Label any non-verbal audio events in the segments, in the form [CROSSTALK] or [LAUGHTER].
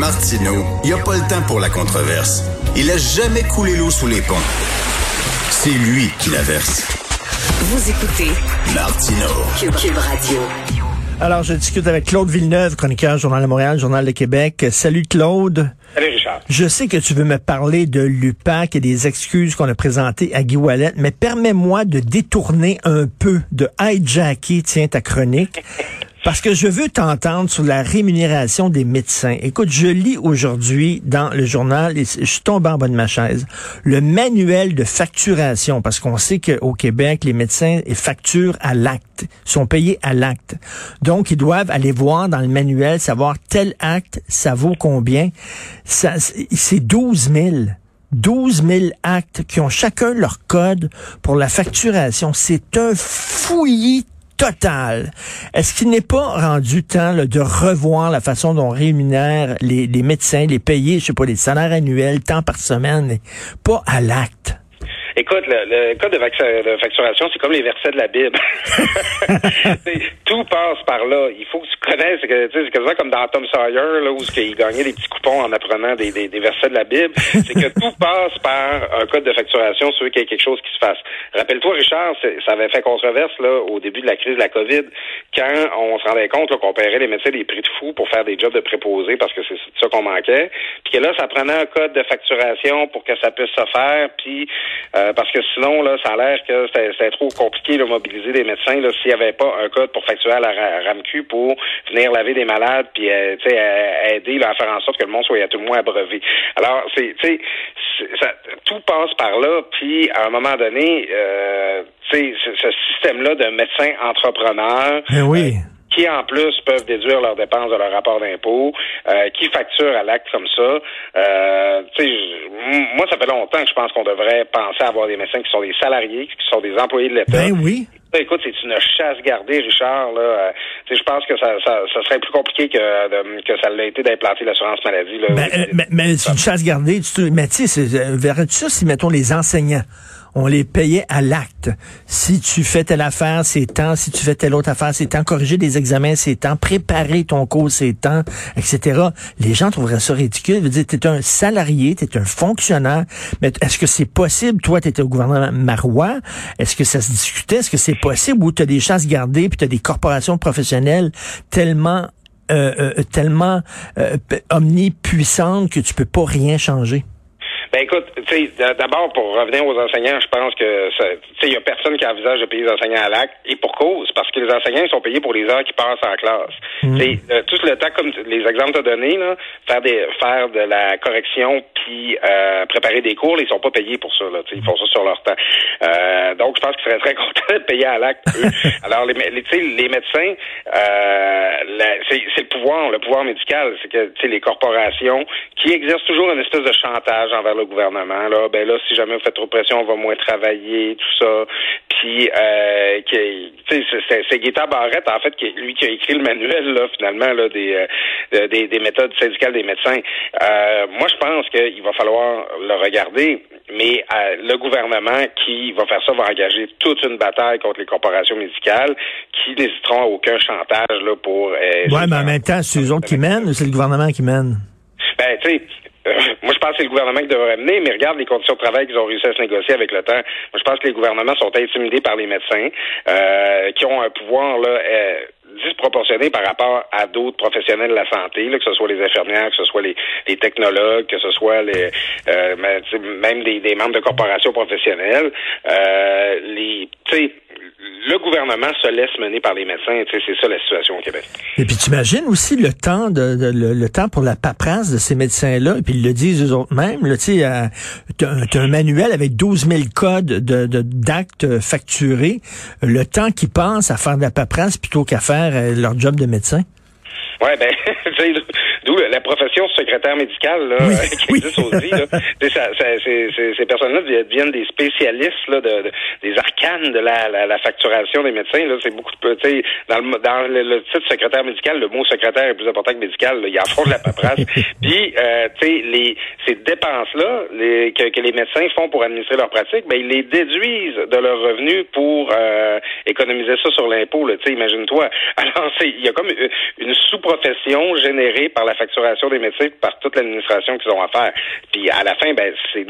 Martino, il n'y a pas le temps pour la controverse. Il a jamais coulé l'eau sous les ponts. C'est lui qui la verse. Vous écoutez Martino. Cube, Cube Radio. Alors, je discute avec Claude Villeneuve, chroniqueur Journal de Montréal, Journal de Québec. Salut Claude. Salut Richard. Je sais que tu veux me parler de l'UPAC et des excuses qu'on a présentées à Guy Wallet, mais permets-moi de détourner un peu, de hijacker, tiens, ta chronique. Parce que je veux t'entendre sur la rémunération des médecins. Écoute, je lis aujourd'hui dans le journal, et je suis tombé en bas de ma chaise, le manuel de facturation, parce qu'on sait qu'au Québec, les médecins facturent à l'acte, sont payés à l'acte. Donc, ils doivent aller voir dans le manuel, savoir tel acte, ça vaut combien. C'est 12 000. 12 000 actes qui ont chacun leur code pour la facturation. C'est un fouillis total. Est-ce qu'il n'est pas rendu temps de revoir la façon dont on rémunère les, les médecins, les payer, je sais pas, les salaires annuels, temps par semaine, pas à l'acte? Écoute, le, code de, facturation, c'est comme les versets de la Bible. [LAUGHS] tout passe par là. Il faut que tu connaisses, c'est quasiment comme dans Tom Sawyer, là, où il gagnait des petits coupons en apprenant des, des, versets de la Bible. C'est que tout passe par un code de facturation sur qu'il y ait quelque chose qui se fasse. Rappelle-toi, Richard, ça avait fait controverse là au début de la crise de la COVID, quand on se rendait compte qu'on paierait les médecins des prix de fou pour faire des jobs de préposés parce que c'est ça qu'on manquait. Puis que là, ça prenait un code de facturation pour que ça puisse se faire. Puis euh, parce que sinon, là, ça a l'air que c'était trop compliqué de mobiliser des médecins s'il n'y avait pas un code pour facturer à la RAMQ pour venir laver des malades puis euh, aider à faire en sorte que le monde soit à tout le moins abreuvé. Alors, c'est tout passe par là, puis à un moment donné, euh, ce système-là de médecins entrepreneurs. Eh oui. Euh, qui en plus peuvent déduire leurs dépenses de leur rapport d'impôt, euh, qui facturent à l'acte comme ça. Euh, moi, ça fait longtemps que je pense qu'on devrait penser à avoir des médecins qui sont des salariés, qui sont des employés de l'État. Ben oui. Écoute, c'est une chasse gardée, Richard. Là. Euh, je pense que ça, ça, ça, serait plus compliqué que, que ça l'a été d'implanter l'assurance maladie. Là, ben, mais, mais c'est une chasse gardée. mais tu sais, verrais-tu ça si, mettons, les enseignants on les payait à l'acte. Si tu fais telle affaire, c'est temps. Si tu fais telle autre affaire, c'est temps. Corriger des examens, c'est temps. Préparer ton cours, c'est temps, etc. Les gens trouveraient ça ridicule. Ils dire, t'es un salarié, t'es un fonctionnaire. Mais est-ce que c'est possible? Toi, t'étais au gouvernement Marois. Est-ce que ça se discutait? Est-ce que c'est possible? Ou t'as des chasses gardées puis t'as des corporations professionnelles tellement euh, euh, tellement euh, omnipuissantes que tu peux pas rien changer? Ben écoute, tu sais, d'abord pour revenir aux enseignants, je pense que tu sais, il y a personne qui envisage de payer les enseignants à l'acte et pour cause, parce que les enseignants ils sont payés pour les heures qu'ils passent en classe. Mmh. Euh, tout le temps comme les exemples que tu as donnés là, faire des faire de la correction puis euh, préparer des cours, ils sont pas payés pour ça là, ils font ça sur leur temps. Euh, donc je pense qu'ils seraient très [LAUGHS] contents de payer à l'acte. [LAUGHS] Alors les, les, les médecins, euh, c'est le pouvoir, le pouvoir médical, c'est que les corporations qui exercent toujours une espèce de chantage envers le gouvernement. Là, ben là, si jamais vous faites trop de pression, on va moins travailler, tout ça. Puis, euh, c'est Guetta Barrette, en fait, qui, lui qui a écrit le manuel, là, finalement, là, des, euh, des, des, méthodes syndicales des médecins. Euh, moi, je pense qu'il va falloir le regarder, mais euh, le gouvernement qui va faire ça va engager toute une bataille contre les corporations médicales qui n'hésiteront à aucun chantage là, pour... Euh, ouais, mais en même temps, c'est eux autres qui mènent ou c'est le gouvernement qui mène? Ben, tu sais, euh, moi, je pense que c'est le gouvernement qui devrait mener, mais regarde les conditions de travail qu'ils ont réussi à se négocier avec le temps. Moi, je pense que les gouvernements sont intimidés par les médecins, euh, qui ont un pouvoir là. Euh, disproportionné par rapport à d'autres professionnels de la santé, là, que ce soit les infirmières, que ce soit les, les technologues, que ce soit les euh, même des, des, membres de corporations professionnelles. Euh, les, le gouvernement se laisse mener par les médecins. C'est ça la situation au Québec. Et puis tu imagines aussi le temps de, le, temps pour la paperasse de ces médecins-là. Et puis ils le disent eux autres mêmes. Tu as, un manuel avec 12 000 codes de d'actes facturés. Le temps qu'ils pensent à faire de la paperasse plutôt qu'à faire euh, leur job de médecin. Ouais, ben, [LAUGHS] d'où la profession secrétaire médical là, [LAUGHS] qui existe aussi. Là. Ça, ça, ces personnes-là deviennent des spécialistes là, de, des arcanes de la, la, facturation des médecins. C'est beaucoup de, dans, le, dans le, titre secrétaire médical, le mot secrétaire est plus important que médical. Là. Il y a fond de la paperasse. [LAUGHS] Puis, euh, tu sais, les ces dépenses-là les, que, que, les médecins font pour administrer leur pratique, ben ils les déduisent de leurs revenus pour euh, économiser ça sur l'impôt. Imagine-toi. [LAUGHS] Alors, il y a comme une sous-profession générée par la facturation des médecins, par toute l'administration qu'ils ont à faire. Puis à la fin, ben, c'est,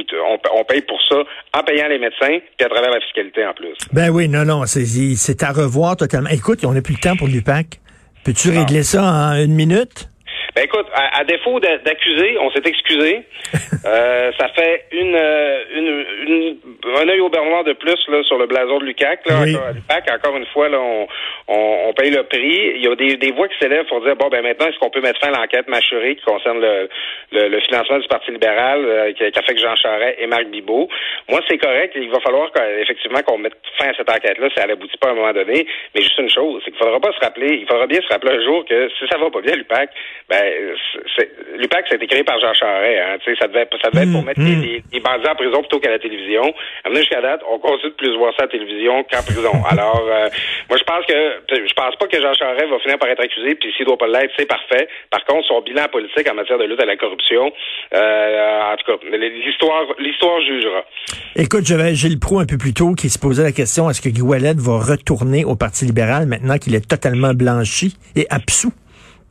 on, paye pour ça en payant les médecins, puis à travers la fiscalité en plus. Ben oui, non, non, c'est, c'est à revoir totalement. Écoute, on n'a plus le temps pour l'UPAC. Peux-tu régler ça en une minute? Ben écoute, à, défaut d'accuser, on s'est excusé. [LAUGHS] euh, ça fait une, euh, une, une, un œil au beurre de plus là, sur le blason de Lucac. Là, encore, encore une fois, là, on, on, paye le prix. Il y a des, des voix qui s'élèvent pour dire bon ben maintenant est-ce qu'on peut mettre fin à l'enquête mâchurée qui concerne le, le, financement du Parti libéral euh, qui, a fait que Jean Charest et Marc Bibot? Moi c'est correct. Il va falloir effectivement qu'on mette fin à cette enquête-là si elle aboutit pas à un moment donné. Mais juste une chose, c'est qu'il faudra pas se rappeler, il faudra bien se rappeler un jour que si ça va pas bien l'UPAC, ben l'UPAC, ça a été créé par Jean Charest. Hein, ça devait, ça devait être pour mm, mettre mm. les, les, bandits en prison plutôt qu'à la télévision. Amener jusqu'à date, on continue de plus voir ça à la télévision qu'en prison. [LAUGHS] Alors, euh, moi, je pense que je pense pas que Jean Charest va finir par être accusé, puis s'il doit pas l'être, c'est parfait. Par contre, son bilan politique en matière de lutte à la corruption, euh, en tout cas, l'histoire, l'histoire jugera. Écoute, j'avais Gilles Pro un peu plus tôt qui se posait la question est-ce que Guy Wallet va retourner au Parti libéral maintenant qu'il est totalement blanchi et absous?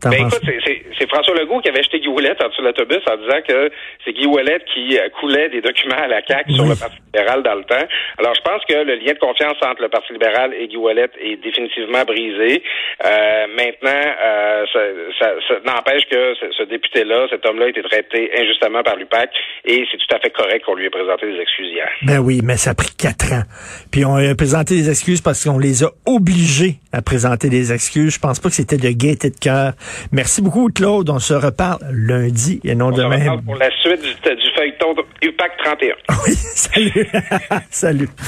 Ben écoute, c'est François Legault qui avait acheté Guy Ouellet en dessous de l'autobus en disant que c'est Guy Ouellet qui euh, coulait des documents à la CAQ sur le Parti libéral dans le temps. Alors, je pense que le lien de confiance entre le Parti libéral et Guy Ouellet est définitivement brisé. Euh, maintenant, euh, ça, ça, n'empêche que ce, député-là, cet homme-là, a été traité injustement par l'UPAC et c'est tout à fait correct qu'on lui ait présenté des excuses hier. Ben oui, mais ça a pris quatre ans. Puis on a présenté des excuses parce qu'on les a obligés à présenter des excuses. Je pense pas que c'était de gaieté de cœur. Merci beaucoup, Claude. On se reparle lundi et non On demain. Se pour la suite du, du feuilleton UPAC 31. [LAUGHS] Oui, salut. [LAUGHS] salut.